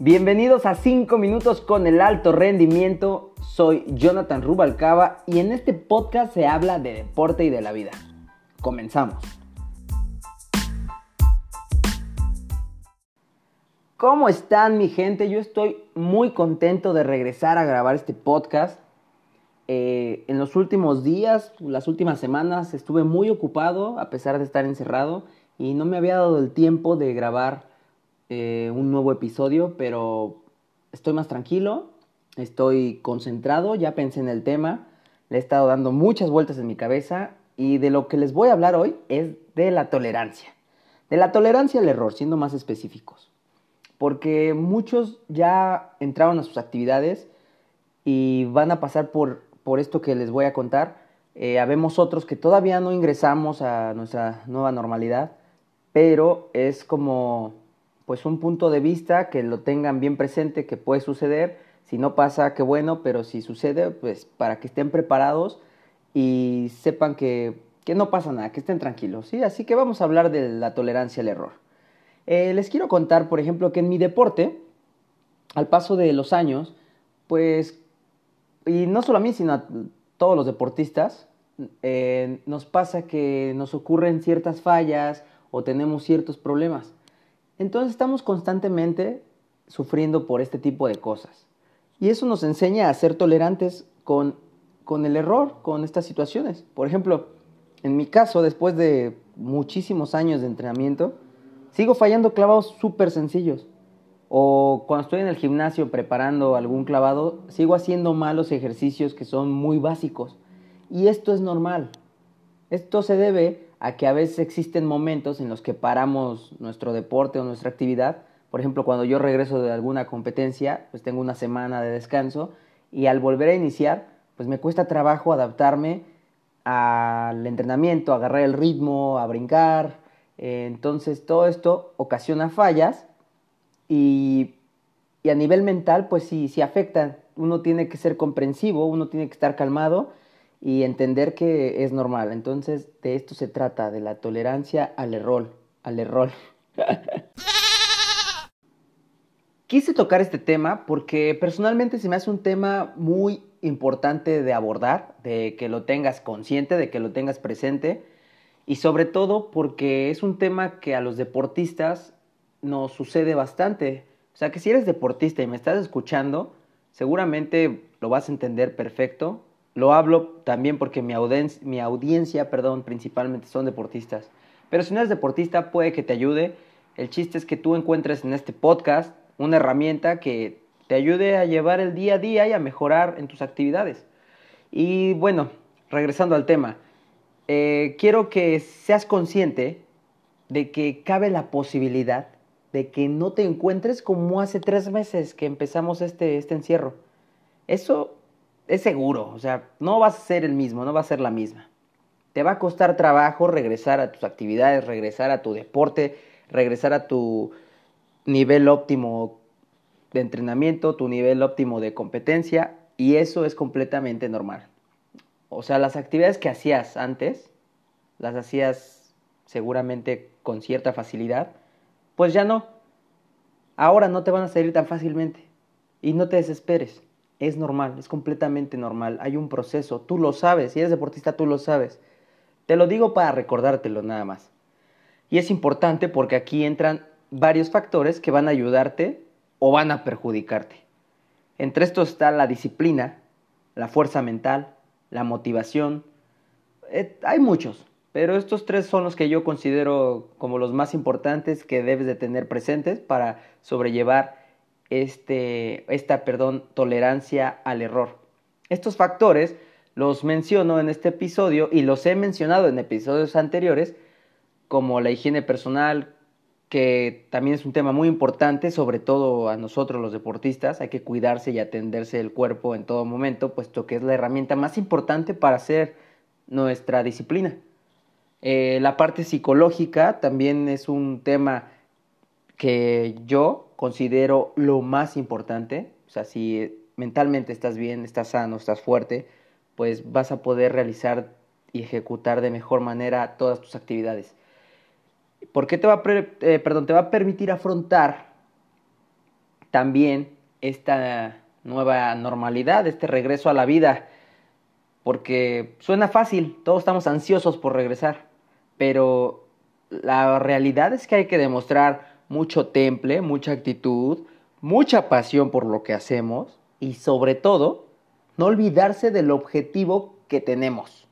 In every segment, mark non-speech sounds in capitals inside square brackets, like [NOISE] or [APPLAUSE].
Bienvenidos a 5 minutos con el alto rendimiento. Soy Jonathan Rubalcaba y en este podcast se habla de deporte y de la vida. Comenzamos. ¿Cómo están mi gente? Yo estoy muy contento de regresar a grabar este podcast. Eh, en los últimos días, las últimas semanas, estuve muy ocupado a pesar de estar encerrado y no me había dado el tiempo de grabar eh, un nuevo episodio, pero estoy más tranquilo, estoy concentrado, ya pensé en el tema, le he estado dando muchas vueltas en mi cabeza y de lo que les voy a hablar hoy es de la tolerancia. De la tolerancia al error, siendo más específicos. Porque muchos ya entraron a sus actividades y van a pasar por, por esto que les voy a contar. Eh, habemos otros que todavía no ingresamos a nuestra nueva normalidad, pero es como pues un punto de vista que lo tengan bien presente que puede suceder. Si no pasa, qué bueno, pero si sucede, pues para que estén preparados y sepan que, que no pasa nada, que estén tranquilos. ¿sí? Así que vamos a hablar de la tolerancia al error. Eh, les quiero contar, por ejemplo, que en mi deporte, al paso de los años, pues, y no solo a mí, sino a todos los deportistas, eh, nos pasa que nos ocurren ciertas fallas o tenemos ciertos problemas. Entonces estamos constantemente sufriendo por este tipo de cosas. Y eso nos enseña a ser tolerantes con, con el error, con estas situaciones. Por ejemplo, en mi caso, después de muchísimos años de entrenamiento, sigo fallando clavados súper sencillos. O cuando estoy en el gimnasio preparando algún clavado, sigo haciendo malos ejercicios que son muy básicos. Y esto es normal. Esto se debe a que a veces existen momentos en los que paramos nuestro deporte o nuestra actividad. Por ejemplo, cuando yo regreso de alguna competencia, pues tengo una semana de descanso y al volver a iniciar, pues me cuesta trabajo adaptarme al entrenamiento, agarrar el ritmo, a brincar. Entonces todo esto ocasiona fallas y, y a nivel mental, pues sí, sí afecta. Uno tiene que ser comprensivo, uno tiene que estar calmado y entender que es normal. Entonces, de esto se trata, de la tolerancia al error, al error. [LAUGHS] Quise tocar este tema porque personalmente se me hace un tema muy importante de abordar, de que lo tengas consciente, de que lo tengas presente y sobre todo porque es un tema que a los deportistas nos sucede bastante. O sea que si eres deportista y me estás escuchando, seguramente lo vas a entender perfecto lo hablo también porque mi, audiencia, perdón, principalmente son deportistas. Pero si no eres deportista, puede que te ayude. El chiste es que tú encuentres en este podcast una herramienta que te ayude a llevar el día a día y a mejorar en tus actividades. Y bueno, regresando al tema, eh, quiero que seas consciente de que cabe la posibilidad de que no te encuentres como hace tres meses que empezamos este, este encierro. Eso es seguro, o sea, no vas a ser el mismo, no va a ser la misma. Te va a costar trabajo regresar a tus actividades, regresar a tu deporte, regresar a tu nivel óptimo de entrenamiento, tu nivel óptimo de competencia, y eso es completamente normal. O sea, las actividades que hacías antes, las hacías seguramente con cierta facilidad, pues ya no. Ahora no te van a salir tan fácilmente. Y no te desesperes es normal, es completamente normal. Hay un proceso, tú lo sabes, si eres deportista tú lo sabes. Te lo digo para recordártelo nada más. Y es importante porque aquí entran varios factores que van a ayudarte o van a perjudicarte. Entre estos está la disciplina, la fuerza mental, la motivación. Eh, hay muchos, pero estos tres son los que yo considero como los más importantes que debes de tener presentes para sobrellevar este, esta perdón, tolerancia al error. Estos factores los menciono en este episodio y los he mencionado en episodios anteriores, como la higiene personal, que también es un tema muy importante, sobre todo a nosotros los deportistas, hay que cuidarse y atenderse el cuerpo en todo momento, puesto que es la herramienta más importante para hacer nuestra disciplina. Eh, la parte psicológica también es un tema que yo considero lo más importante. O sea, si mentalmente estás bien, estás sano, estás fuerte, pues vas a poder realizar y ejecutar de mejor manera todas tus actividades. ¿Por qué te va a, eh, perdón, te va a permitir afrontar también esta nueva normalidad, este regreso a la vida, porque suena fácil, todos estamos ansiosos por regresar, pero la realidad es que hay que demostrar mucho temple, mucha actitud, mucha pasión por lo que hacemos y sobre todo no olvidarse del objetivo que tenemos,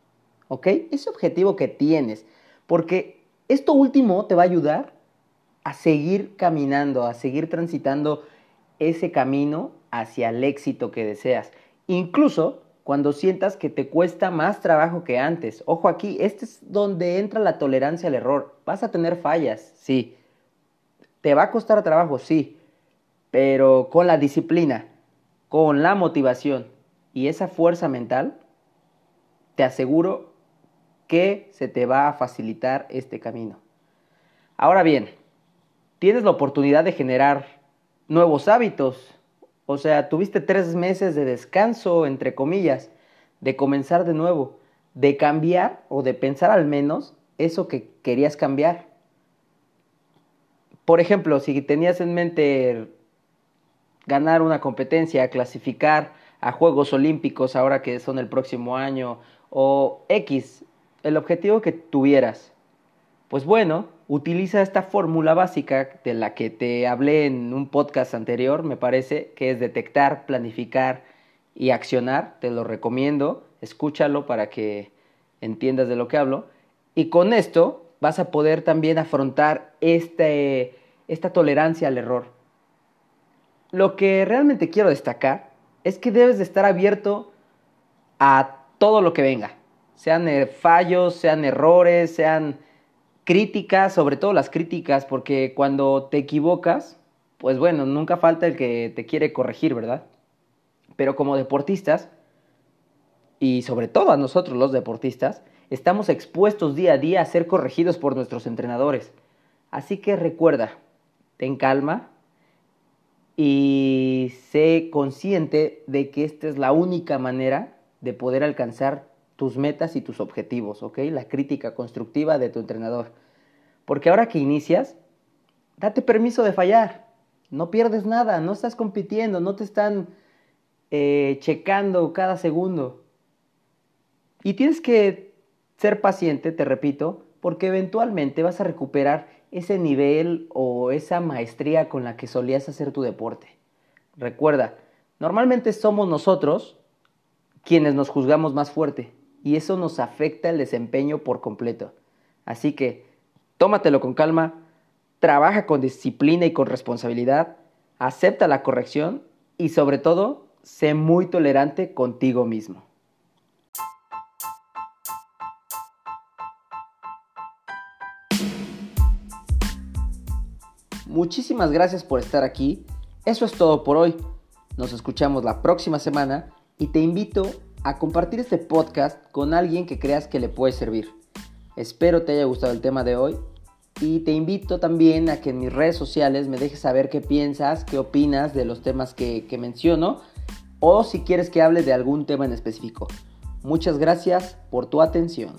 ¿ok? Ese objetivo que tienes, porque esto último te va a ayudar a seguir caminando, a seguir transitando ese camino hacia el éxito que deseas. Incluso cuando sientas que te cuesta más trabajo que antes. Ojo aquí, este es donde entra la tolerancia al error. Vas a tener fallas, sí. Te va a costar trabajo, sí. Pero con la disciplina, con la motivación y esa fuerza mental, te aseguro que se te va a facilitar este camino. Ahora bien, tienes la oportunidad de generar nuevos hábitos. O sea, tuviste tres meses de descanso, entre comillas, de comenzar de nuevo, de cambiar o de pensar al menos eso que querías cambiar. Por ejemplo, si tenías en mente ganar una competencia, clasificar a Juegos Olímpicos ahora que son el próximo año, o X, el objetivo que tuvieras, pues bueno, utiliza esta fórmula básica de la que te hablé en un podcast anterior, me parece, que es detectar, planificar y accionar. Te lo recomiendo, escúchalo para que entiendas de lo que hablo. Y con esto vas a poder también afrontar este, esta tolerancia al error. Lo que realmente quiero destacar es que debes de estar abierto a todo lo que venga. Sean eh, fallos, sean errores, sean críticas, sobre todo las críticas, porque cuando te equivocas, pues bueno, nunca falta el que te quiere corregir, ¿verdad? Pero como deportistas, y sobre todo a nosotros los deportistas, estamos expuestos día a día a ser corregidos por nuestros entrenadores. Así que recuerda, ten calma y sé consciente de que esta es la única manera de poder alcanzar tus metas y tus objetivos, ¿ok? La crítica constructiva de tu entrenador. Porque ahora que inicias, date permiso de fallar. No pierdes nada, no estás compitiendo, no te están eh, checando cada segundo. Y tienes que ser paciente, te repito, porque eventualmente vas a recuperar ese nivel o esa maestría con la que solías hacer tu deporte. Recuerda, normalmente somos nosotros quienes nos juzgamos más fuerte y eso nos afecta el desempeño por completo. Así que tómatelo con calma, trabaja con disciplina y con responsabilidad, acepta la corrección y sobre todo, sé muy tolerante contigo mismo. Muchísimas gracias por estar aquí. Eso es todo por hoy. Nos escuchamos la próxima semana y te invito a compartir este podcast con alguien que creas que le puede servir. Espero te haya gustado el tema de hoy y te invito también a que en mis redes sociales me dejes saber qué piensas, qué opinas de los temas que, que menciono o si quieres que hable de algún tema en específico. Muchas gracias por tu atención.